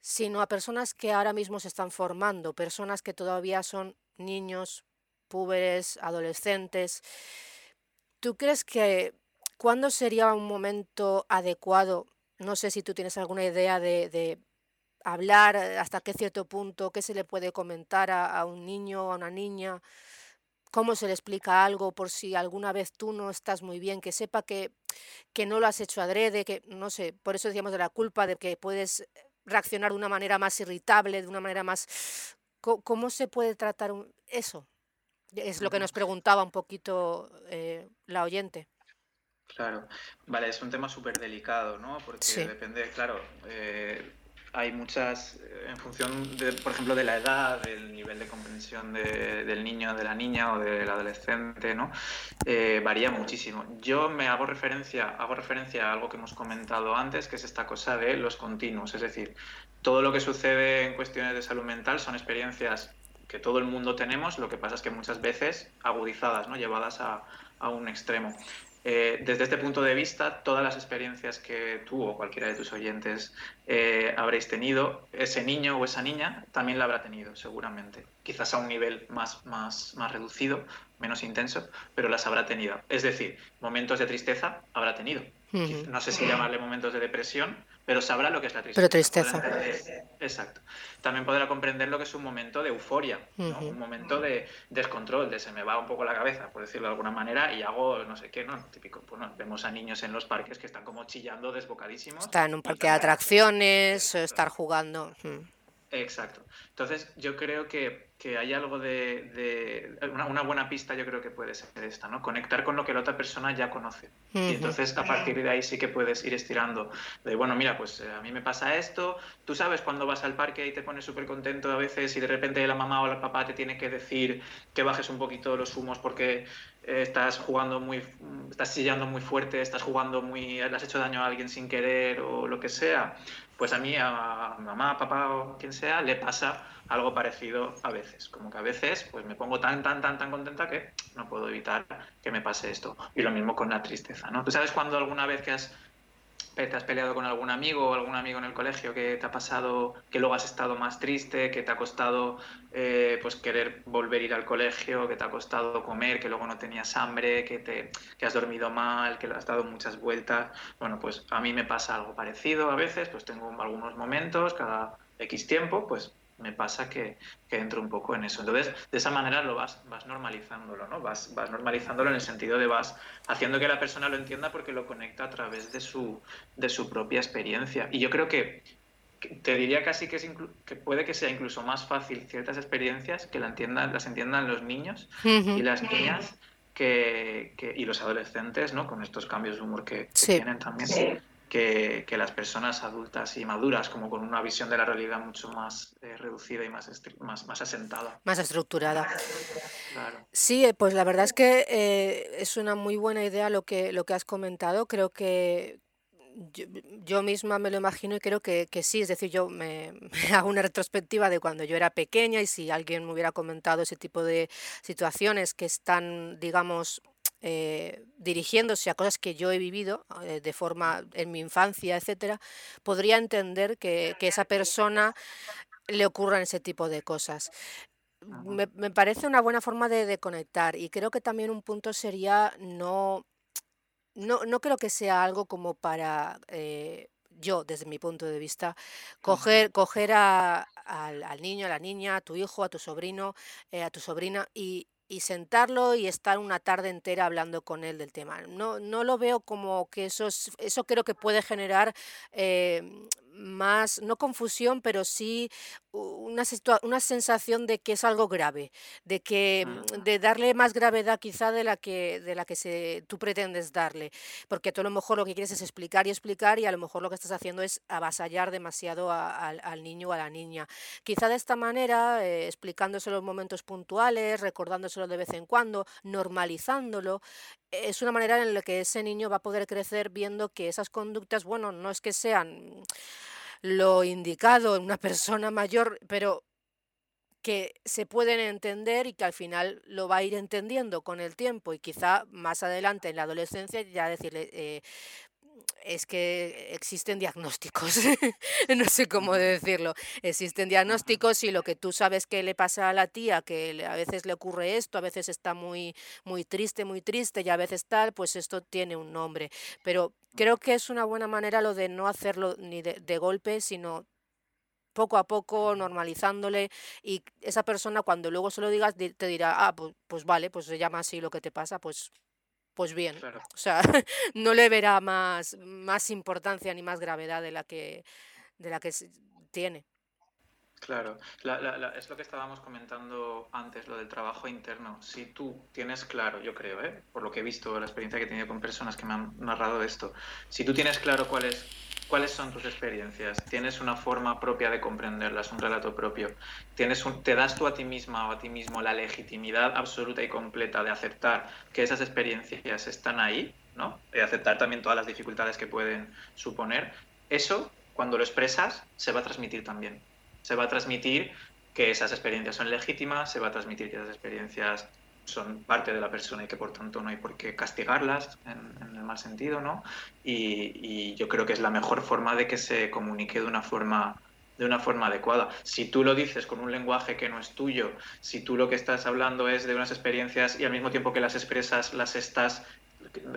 sino a personas que ahora mismo se están formando, personas que todavía son niños, púberes, adolescentes. ¿Tú crees que cuándo sería un momento adecuado? No sé si tú tienes alguna idea de, hablar, hasta qué cierto punto, qué se le puede comentar a, a un niño a una niña cómo se le explica algo por si alguna vez tú no estás muy bien, que sepa que, que no lo has hecho adrede, que no sé, por eso decíamos de la culpa, de que puedes reaccionar de una manera más irritable, de una manera más... ¿Cómo, se puede tratar eso? Es lo que nos preguntaba un poquito eh, la oyente. Claro, vale, es un tema súper delicado, ¿no? Porque depende, claro, eh, hay muchas, eh, en función, de, por ejemplo, de la edad, del nivel de comprensión del niño, de la niña o del adolescente, ¿no? Eh, varía muchísimo. Yo me hago referencia, hago referencia a algo que hemos comentado antes, que es esta cosa de los continuos, es decir, todo lo que sucede en cuestiones de salud mental son experiencias que todo el mundo tenemos, lo que pasa es que muchas veces agudizadas, ¿no? llevadas a, a un extremo. Eh, desde este punto de vista, todas las experiencias que tú o cualquiera de tus oyentes eh, habréis tenido, ese niño o esa niña también la habrá tenido, seguramente. Quizás a un nivel más, más, más reducido, menos intenso, pero las habrá tenido. Es decir, momentos de tristeza habrá tenido. No sé si llamarle momentos de depresión, pero sabrá lo que es la tristeza. Pero tristeza. Exacto. También podrá comprender lo que es un momento de euforia, un momento de descontrol, de se me va un poco la cabeza, por decirlo de alguna manera, y hago no sé qué, ¿no? Típico, pues vemos a niños en los parques que están como chillando desbocadísimos. Está en un parque de atracciones, estar jugando. Exacto. Entonces, yo creo que que hay algo de, una, buena pista yo creo que puede ser esta, ¿no? Conectar con lo que la otra persona ya conoce. Y entonces a partir de ahí sí que puedes ir estirando. De, bueno, mira, pues eh, a mí me pasa esto, tú sabes cuando vas al parque y te pones súper contento a veces y de repente la mamá o el papá te tiene que decir que bajes un poquito los humos porque eh, estás jugando muy, estás chillando muy fuerte, estás jugando muy, le has hecho daño a alguien sin querer o lo que sea. Pues a mí, a mamá, papá o quien sea, le pasa algo parecido a veces. Como que a veces pues me pongo tan, tan, tan, tan contenta que no puedo evitar que me pase esto. Y lo mismo con la tristeza, ¿no? ¿Tú sabes cuando alguna vez que has te has peleado con algún amigo o algún amigo en el colegio que te ha pasado, que luego has estado más triste, que te ha costado eh, pues querer volver a ir al colegio, que te ha costado comer, que luego no tenías hambre, que, te, que has dormido mal, que has dado muchas vueltas. Bueno, pues a mí me pasa algo parecido a veces, pues tengo algunos momentos, cada X tiempo, pues me pasa que, que, entro un poco en eso. Entonces, de esa manera lo vas, vas normalizándolo, ¿no? Vas, vas normalizándolo en el sentido de vas haciendo que la persona lo entienda porque lo conecta a través de su, de su propia experiencia. Y yo creo que, te diría casi que, es que puede que sea incluso más fácil ciertas experiencias que la entiendan, las entiendan los niños y las niñas que, que, y los adolescentes, ¿no? Con estos cambios de humor que, tienen también que, las personas adultas y maduras, como con una visión de la realidad mucho más eh, reducida y más, más, más asentada. Más estructurada. Sí, eh, pues la verdad es que eh, es una muy buena idea lo que, lo que has comentado. Creo que, yo, misma me lo imagino y creo que, que sí, es decir, yo me, me, hago una retrospectiva de cuando yo era pequeña y si alguien me hubiera comentado ese tipo de situaciones que están, digamos, eh, dirigiéndose a cosas que yo he vivido eh, de forma en mi infancia, etcétera, podría entender que, que esa persona le ocurran ese tipo de cosas. Me, me parece una buena forma de, de, conectar y creo que también un punto sería no, no, no creo que sea algo como para eh, yo, desde mi punto de vista, coger, coger a, al, al niño, a la niña, a tu hijo, a tu sobrino, a tu sobrina y, y sentarlo y estar una tarde entera hablando con él del tema. No, no lo veo como que eso, eso creo que puede generar eh, más, no confusión, pero sí una, una sensación de que es algo grave, de que mm, de darle más gravedad quizá de la que de la que se, tú pretendes darle, porque tú a lo mejor lo que quieres es explicar y explicar y a lo mejor lo que estás haciendo es avasallar demasiado al niño o a la niña. Quizá de esta manera, eh, explicándose los momentos puntuales, recordándoselo de vez en cuando, normalizándolo, es una manera en la que ese niño va a poder crecer viendo que esas conductas, bueno, no es que sean lo indicado en una persona mayor, pero que se pueden entender y que al final lo va a ir entendiendo con el tiempo y quizá más adelante en la adolescencia ya decirle, eh, es que existen diagnósticos, no sé cómo decirlo, existen diagnósticos y lo que tú sabes que le pasa a la tía, que a veces le ocurre esto, a veces está muy, muy triste, muy triste y a veces tal, pues esto tiene un nombre. Pero creo que es una buena manera lo de no hacerlo ni de, de golpe, sino poco a poco normalizándole y esa persona cuando luego se lo digas te dirá, ah, pues, pues vale, pues se llama así lo que te pasa, pues pues bien, o sea, no le verá más, más importancia ni más gravedad de la que, de la que tiene. Claro, es lo que estábamos comentando antes, lo del trabajo interno. Si tú tienes claro, yo creo, ¿eh? por lo que he visto, la experiencia que he tenido con personas que me han narrado esto, si tú tienes claro cuál es ¿Cuáles son tus experiencias? ¿Tienes una forma propia de comprenderlas, un relato propio? ¿Tienes ¿Te das tú a ti misma o a ti mismo la legitimidad absoluta y completa de aceptar que esas experiencias están ahí, ¿no? Y aceptar también todas las dificultades que pueden suponer? Eso, cuando lo expresas, se va a transmitir también. Se va a transmitir que esas experiencias son legítimas, se va a transmitir que esas experiencias son parte de la persona y que por tanto no hay por qué castigarlas en, el mal sentido, ¿no? Y, yo creo que es la mejor forma de que se comunique de una forma de una forma adecuada. Si tú lo dices con un lenguaje que no es tuyo, si tú lo que estás hablando es de unas experiencias y al mismo tiempo que las expresas las estás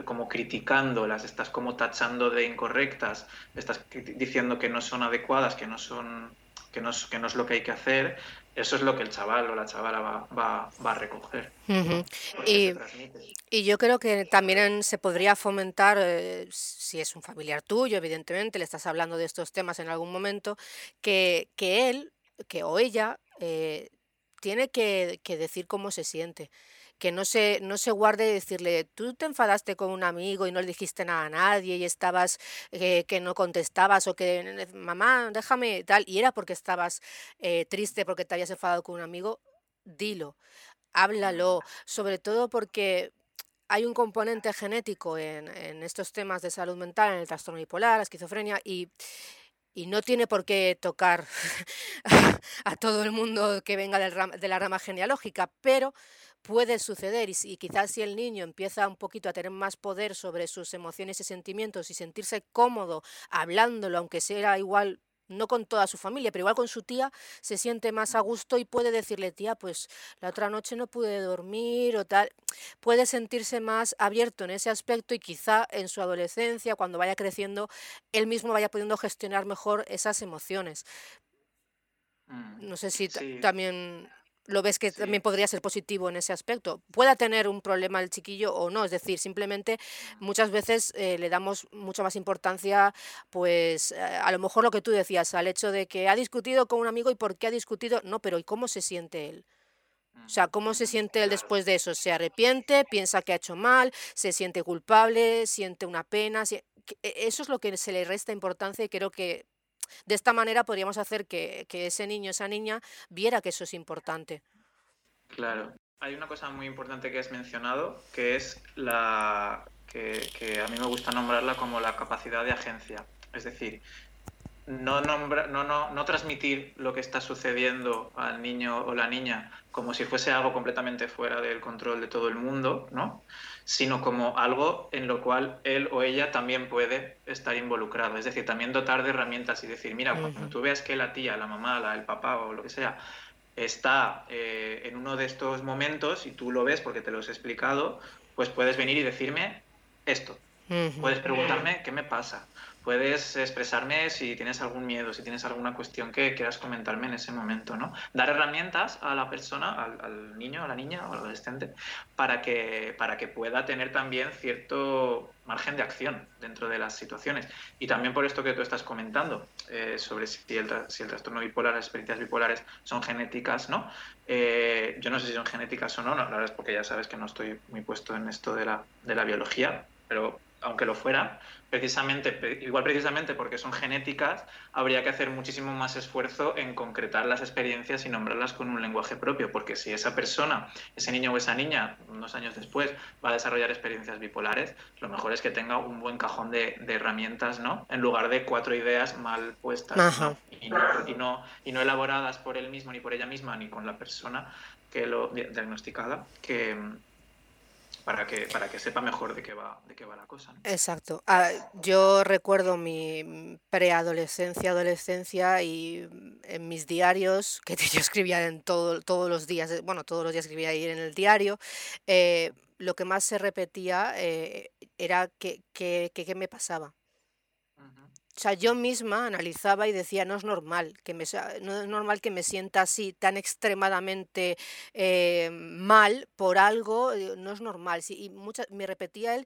como criticando, las estás como tachando de incorrectas, estás diciendo que no son adecuadas, que no son que no es, que no es lo que hay que hacer, eso es lo que el chaval o la chavala va, va, va a recoger. y, y, yo creo que también se podría fomentar, eh, si es un familiar tuyo, evidentemente, le estás hablando de estos temas en algún momento, que, que él que o ella eh, tiene que, que decir cómo se siente que no se, no se guarde decirle, tú te enfadaste con un amigo y no le dijiste nada a nadie y estabas eh, que no contestabas o que, mamá, déjame tal, y era porque estabas eh, triste porque te habías enfadado con un amigo, dilo, háblalo, sobre todo porque hay un componente genético en, en estos temas de salud mental, en el trastorno bipolar, la esquizofrenia, y y no tiene por qué tocar a todo el mundo que venga del de la rama genealógica, pero puede suceder y, quizás si el niño empieza un poquito a tener más poder sobre sus emociones y sentimientos y sentirse cómodo hablándolo, aunque sea igual no con toda su familia, pero igual con su tía, se siente más a gusto y puede decirle, tía, pues la otra noche no pude dormir o tal. Puede sentirse más abierto en ese aspecto y quizá en su adolescencia, cuando vaya creciendo, él mismo vaya pudiendo gestionar mejor esas emociones. Mm, no sé si también lo ves que también podría ser positivo en ese aspecto. Pueda tener un problema el chiquillo o no, es decir, simplemente muchas veces eh, le damos mucha más importancia, pues eh, a lo mejor lo que tú decías, al hecho de que ha discutido con un amigo y por qué ha discutido, no, pero ¿y cómo se siente él? O sea, ¿cómo se siente él después de eso? ¿Se arrepiente? ¿Piensa que ha hecho mal? ¿Se siente culpable? ¿Siente una pena? E, eso es lo que se le resta importancia y creo que de esta manera podríamos hacer que, ese niño, esa niña, viera que eso es importante. Claro. Hay una cosa muy importante que has mencionado, que es la que, a mí me gusta nombrarla como la capacidad de agencia. Es decir, no, nombra, no, no, no transmitir lo que está sucediendo al niño o la niña como si fuese algo completamente fuera del control de todo el mundo, ¿no? Sino como algo en lo cual él o ella también puede estar involucrado. Es decir, también dotar de herramientas y decir, mira, cuando tú veas que la tía, la mamá, la, el papá o lo que sea está eh, en uno de estos momentos y tú lo ves porque te lo he explicado, pues puedes venir y decirme esto. Puedes preguntarme qué me pasa puedes expresarme si tienes algún miedo, si tienes alguna cuestión que quieras comentarme en ese momento, ¿no? Dar herramientas a la persona, al, niño, a la niña o al adolescente, para que, para que pueda tener también cierto margen de acción dentro de las situaciones. Y también por esto que tú estás comentando, eh, sobre si el, si el trastorno bipolar, las experiencias bipolares son genéticas, ¿no? Eh, yo no sé si son genéticas o no, no, la verdad es porque ya sabes que no estoy muy puesto en esto de la, de la biología, pero aunque lo fuera, precisamente, igual precisamente porque son genéticas, habría que hacer muchísimo más esfuerzo en concretar las experiencias y nombrarlas con un lenguaje propio, porque si esa persona, ese niño o esa niña, unos años después, va a desarrollar experiencias bipolares, lo mejor es que tenga un buen cajón de, herramientas, ¿no? En lugar de cuatro ideas mal puestas Y, no, y, no, y no elaboradas por él mismo, ni por ella misma, ni con la persona que lo diagnosticada, que para que, para que sepa mejor de qué va, de qué va la cosa. Exacto. Ah, yo recuerdo mi preadolescencia, adolescencia y en mis diarios, que yo escribía en todo, todos los días, eh, bueno, todos los días escribía ahí en el diario, eh, lo que más se repetía eh, era qué que, que, me pasaba. O sea, yo misma analizaba y decía, no es normal que me, no es normal que me sienta así tan extremadamente eh, mal por algo, no es normal. y muchas, me repetía él,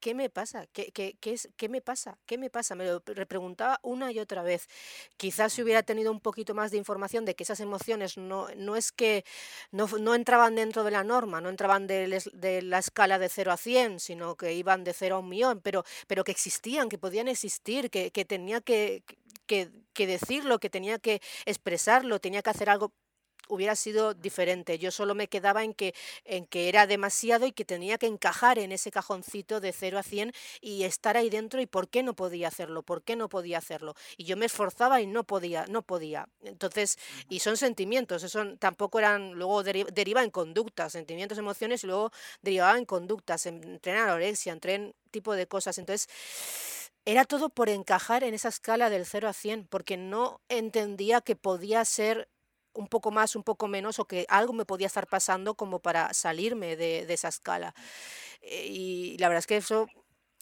¿qué me pasa? ¿Qué, qué, qué, es, ¿Qué me pasa? ¿Qué me pasa? Me lo repreguntaba una y otra vez. Quizás si hubiera tenido un poquito más de información de que esas emociones no, no es que no, no entraban dentro de la norma, no entraban de, de, la escala de 0 a 100, sino que iban de 0 a un millón, pero, pero que existían, que podían existir, que, que tenía que, que, que decirlo, que tenía que expresarlo, tenía que hacer algo hubiera sido diferente. Yo solo me quedaba en que, en que era demasiado y que tenía que encajar en ese cajoncito de 0 a 100 y estar ahí dentro y por qué no podía hacerlo, por qué no podía hacerlo. Y yo me esforzaba y no podía, no podía. Entonces, y son sentimientos, eso tampoco eran, luego deriva en conductas, sentimientos, emociones y luego derivaba en conductas, en, en anorexia, en tipo de cosas. Entonces, era todo por encajar en esa escala del 0 a 100, porque no entendía que podía ser un poco más, un poco menos, o que algo me podía estar pasando como para salirme de, esa escala. Eh, y la verdad es que eso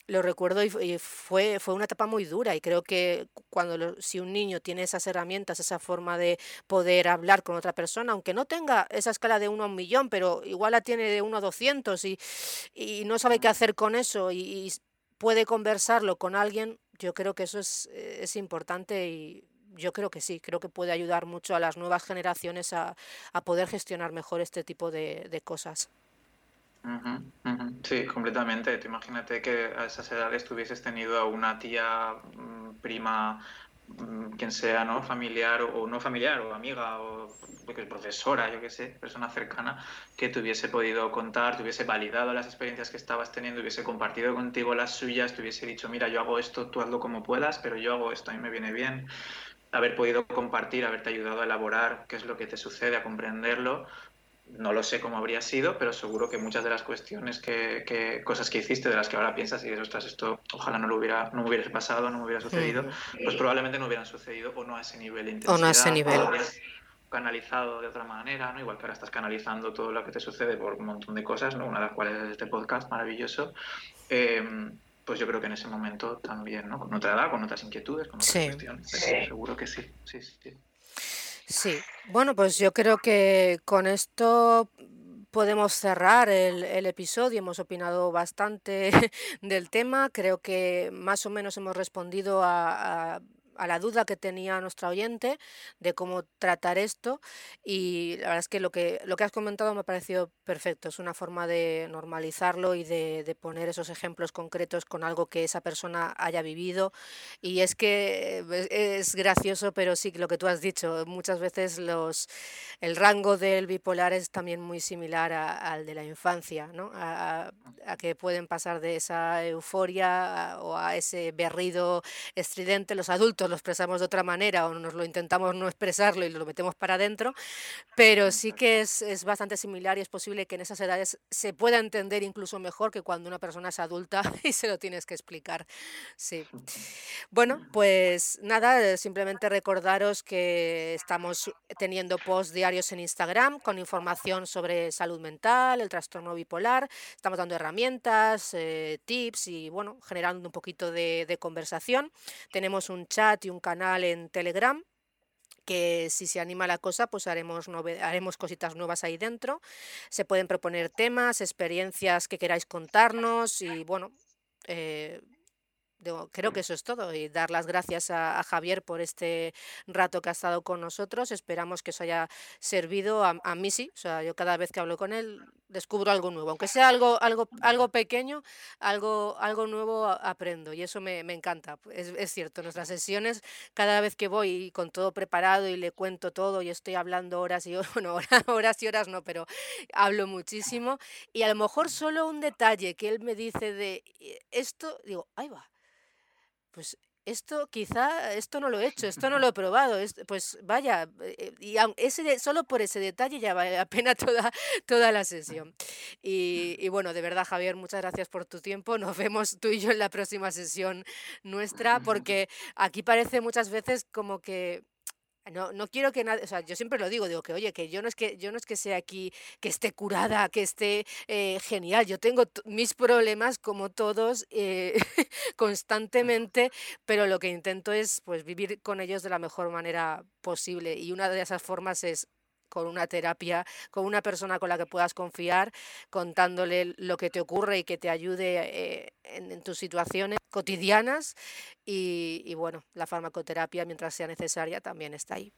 lo recuerdo y, fue, fue una etapa muy dura y creo que cuando si un niño tiene esas herramientas, esa forma de poder hablar con otra persona, aunque no tenga esa escala de uno a un millón, pero igual la tiene de uno a doscientos y, y no sabe qué hacer con eso y, puede conversarlo con alguien, yo creo que eso es, es importante y yo creo que sí, creo que puede ayudar mucho a las nuevas generaciones a, poder gestionar mejor este tipo de, cosas. Sí, completamente. imagínate que a esas edades tuvieses tenido a una tía, mm, prima, mm, quien sea, ¿no? Familiar o, no familiar, o amiga, o profesora, yo qué sé, persona cercana, que te hubiese podido contar, te hubiese validado las experiencias que estabas teniendo, hubiese compartido contigo las suyas, te hubiese dicho, mira, yo hago esto, tú hazlo como puedas, pero yo hago esto, a mí me viene bien haber podido compartir, haberte ayudado a elaborar qué es lo que te sucede, a comprenderlo, no lo sé cómo habría sido, pero seguro que muchas de las cuestiones que, cosas que hiciste, de las que ahora piensas y dices, ostras, esto ojalá no lo hubiera, no me hubiera pasado, no me hubiera sucedido, pues probablemente no hubieran sucedido o no a ese nivel de intensidad. O no a ese nivel. canalizado de otra manera, ¿no? Igual que ahora estás canalizando todo lo que te sucede por un montón de cosas, ¿no? Una de las cuales es este podcast maravilloso. Eh, pues yo creo que en ese momento también, ¿no? Con otra edad, con otras inquietudes, con otras cuestiones. Seguro que sí, sí, sí. Sí, bueno, pues yo creo que con esto podemos cerrar el, episodio. Hemos opinado bastante del tema. Creo que más o menos hemos respondido a a la duda que tenía nuestra oyente de cómo tratar esto y la verdad es que lo que, lo que has comentado me ha parecido perfecto. Es una forma de normalizarlo y de, poner esos ejemplos concretos con algo que esa persona haya vivido. Y es que es, gracioso, pero sí lo que tú has dicho, muchas veces los, el rango del bipolar es también muy similar al de la infancia, ¿no? a, a que pueden pasar de esa euforia o a ese berrido estridente los adultos lo expresamos de otra manera o nos lo intentamos no expresarlo y lo metemos para adentro, pero sí que es, es bastante similar y es posible que en esas edades se pueda entender incluso mejor que cuando una persona es adulta y se lo tienes que explicar. Sí. Bueno, pues nada, eh, simplemente recordaros que estamos teniendo posts diarios en Instagram con información sobre salud mental, el trastorno bipolar, estamos dando herramientas, eh, tips y bueno, generando un poquito de, de conversación. Tenemos un chat y un canal en Telegram que si se anima la cosa, pues haremos, haremos cositas nuevas ahí dentro. Se pueden proponer temas, experiencias que queráis contarnos y bueno, eh, creo que eso es todo y dar las gracias a, Javier por este rato que ha estado con nosotros. Esperamos que os haya servido a, mí sí, o sea, yo cada vez que hablo con él descubro algo nuevo, aunque sea algo, algo, algo pequeño, algo, algo nuevo aprendo y eso me, encanta. Es, es, cierto, nuestras sesiones, cada vez que voy con todo preparado y le cuento todo y estoy hablando horas y horas, bueno, horas y horas no, pero hablo muchísimo y a lo mejor solo un detalle que él me dice de eh, esto, digo, ahí va pues esto quizá, esto no lo he hecho, esto no lo he probado, pues vaya, eh, y ese, solo por ese detalle ya vale la pena toda, toda la sesión. Y, y, bueno, de verdad Javier, muchas gracias por tu tiempo, nos vemos tú y yo en la próxima sesión nuestra, porque aquí parece muchas veces como que no, no quiero que nadie, o sea, yo siempre lo digo, digo que oye, que yo no es que yo no es que sea aquí, que esté curada, que esté eh, genial, yo tengo mis problemas como todos eh, constantemente, pero lo que intento es pues vivir con ellos de la mejor manera posible y una de esas formas es con una terapia, con una persona con la que puedas confiar, contándole lo que te ocurre y que te ayude eh, en, tus situaciones cotidianas. Y, bueno, la farmacoterapia, mientras sea necesaria, también está ahí.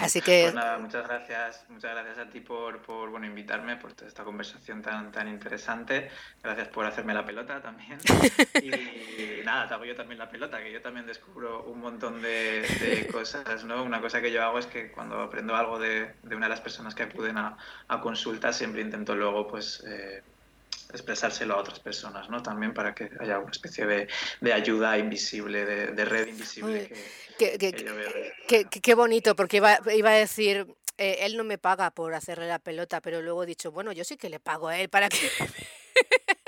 Así que... Pues nada, muchas gracias, muchas gracias a ti por, por bueno, invitarme, por toda esta conversación tan, tan interesante. Gracias por hacerme la pelota también. Y, nada, te hago yo también la pelota, que yo también descubro un montón de, de, cosas, ¿no? Una cosa que yo hago es que cuando aprendo algo de, de una de las personas que acuden a, a consulta, siempre intento luego, pues... Eh, expresárselo a otras personas, ¿no? También para que haya una especie de, de ayuda invisible, de, de red invisible que, Qué, bonito, porque iba, iba a decir, eh, él no me paga por hacerle la pelota, pero luego he dicho, bueno, yo sí que le pago a él para que...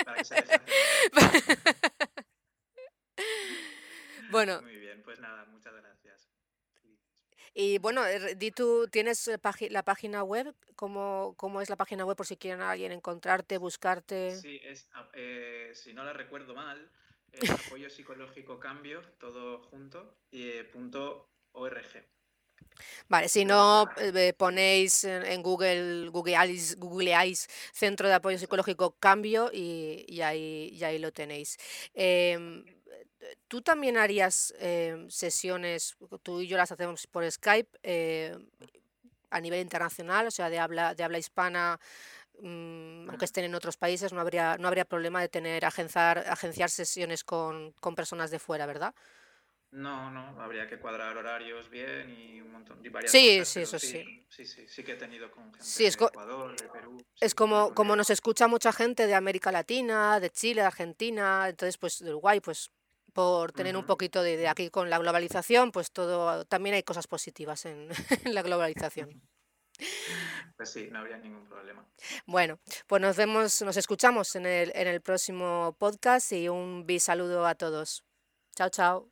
bueno. Muy bien, pues nada, muchas. Y bueno, eh, di tú, ¿tienes eh, la página web? ¿Cómo, ¿Cómo, es la página web por si quieren alguien encontrarte, buscarte? Sí, es, ah, si no la recuerdo mal, apoyo psicológico cambio, todo junto, y eh, punto org. Vale, si no eh, ponéis en, Google, googleáis, googleáis Centro de Apoyo Psicológico Cambio y, ahí, ahí lo tenéis. Em, tú también harías em, sesiones, tú y yo las hacemos por Skype, em, a nivel internacional, o sea, de habla, de habla hispana Mm, aunque estén en otros países, no habría, no habría problema de tener agenciar, agenciar sesiones con, con personas de fuera, ¿verdad? No, no, habría que cuadrar horarios bien y un montón de varias sí, cosas, sí, eso sí. Sí, sí, sí que he tenido con gente sí, es de Ecuador, de Perú. Es como, como nos escucha mucha gente de América Latina, de Chile, de Argentina, entonces pues de Uruguay, pues por tener un poquito de, de aquí con la globalización, pues todo, también hay cosas positivas en, en la globalización. pues sí, no habría ningún problema. Bueno, pues nos vemos, nos escuchamos en el, en el próximo podcast y un bis saludo a todos. Chao, chao.